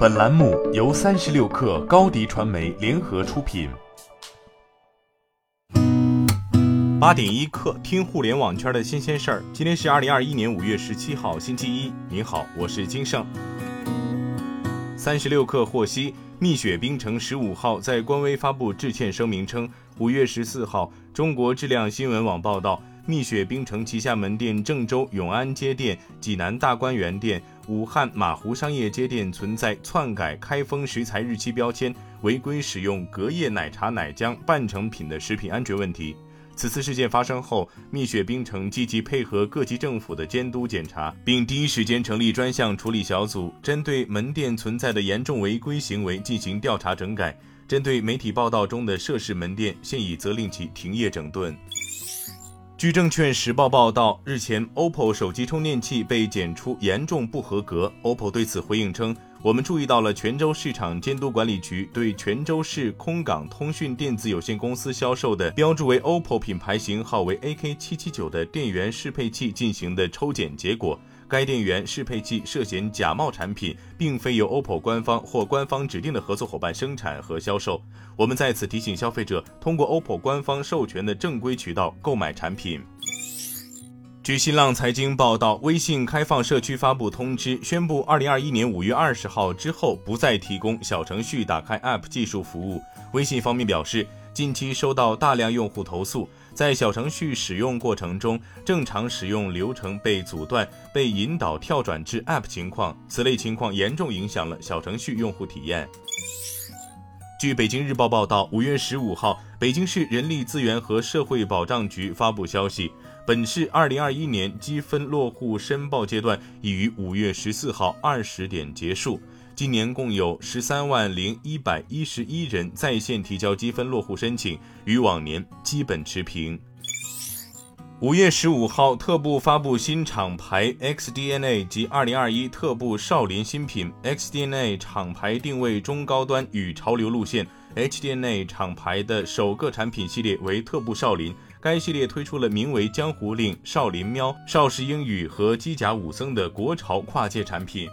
本栏目由三十六氪高低传媒联合出品。八点一刻，听互联网圈的新鲜事儿。今天是二零二一年五月十七号，星期一。您好，我是金盛。三十六氪获悉，蜜雪冰城十五号在官微发布致歉声明称，五月十四号，中国质量新闻网报道。蜜雪冰城旗下门店郑州永安街店、济南大观园店、武汉马湖商业街店存在篡改开封食材日期标签、违规使用隔夜奶茶奶浆半成品的食品安全问题。此次事件发生后，蜜雪冰城积极配合各级政府的监督检查，并第一时间成立专项处理小组，针对门店存在的严重违规行为进行调查整改。针对媒体报道中的涉事门店，现已责令其停业整顿。据证券时报报道，日前 OPPO 手机充电器被检出严重不合格。OPPO 对此回应称：“我们注意到了泉州市场监督管理局对泉州市空港通讯电子有限公司销售的标注为 OPPO 品牌型号为 AK 七七九的电源适配器进行的抽检结果。”该电源适配器涉嫌假冒产品，并非由 OPPO 官方或官方指定的合作伙伴生产和销售。我们在此提醒消费者，通过 OPPO 官方授权的正规渠道购买产品。据新浪财经报道，微信开放社区发布通知，宣布二零二一年五月二十号之后不再提供小程序打开 App 技术服务。微信方面表示。近期收到大量用户投诉，在小程序使用过程中，正常使用流程被阻断、被引导跳转至 App 情况，此类情况严重影响了小程序用户体验。据北京日报报道，五月十五号，北京市人力资源和社会保障局发布消息，本市二零二一年积分落户申报阶段已于五月十四号二十点结束。今年共有十三万零一百一十一人在线提交积分落户申请，与往年基本持平。五月十五号，特步发布新厂牌 XDNA 及二零二一特步少林新品。XDNA 厂牌定位中高端与潮流路线，HDNA 厂牌的首个产品系列为特步少林。该系列推出了名为“江湖令”、“少林喵”、“少时英语”和“机甲武僧”的国潮跨界产品。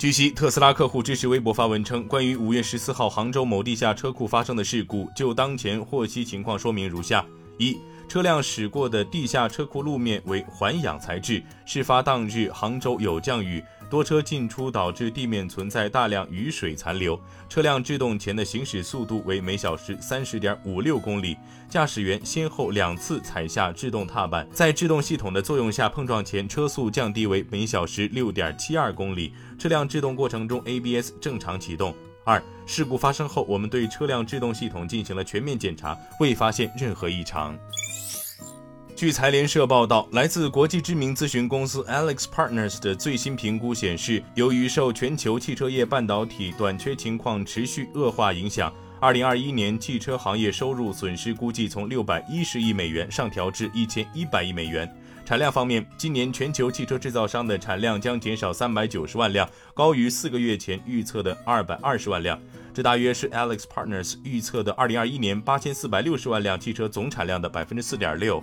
据悉，特斯拉客户支持微博发文称，关于五月十四号杭州某地下车库发生的事故，就当前获悉情况说明如下：一、车辆驶过的地下车库路面为环氧材质，事发当日杭州有降雨。多车进出导致地面存在大量雨水残留，车辆制动前的行驶速度为每小时三十点五六公里，驾驶员先后两次踩下制动踏板，在制动系统的作用下碰撞前车速降低为每小时六点七二公里，车辆制动过程中 ABS 正常启动。二、事故发生后，我们对车辆制动系统进行了全面检查，未发现任何异常。据财联社报道，来自国际知名咨询公司 Alex Partners 的最新评估显示，由于受全球汽车业半导体短缺情况持续恶化影响，2021年汽车行业收入损失估计从610亿美元上调至1100亿美元。产量方面，今年全球汽车制造商的产量将减少390万辆，高于四个月前预测的220万辆。这大约是 Alex Partners 预测的2021年8460万辆汽车总产量的4.6%。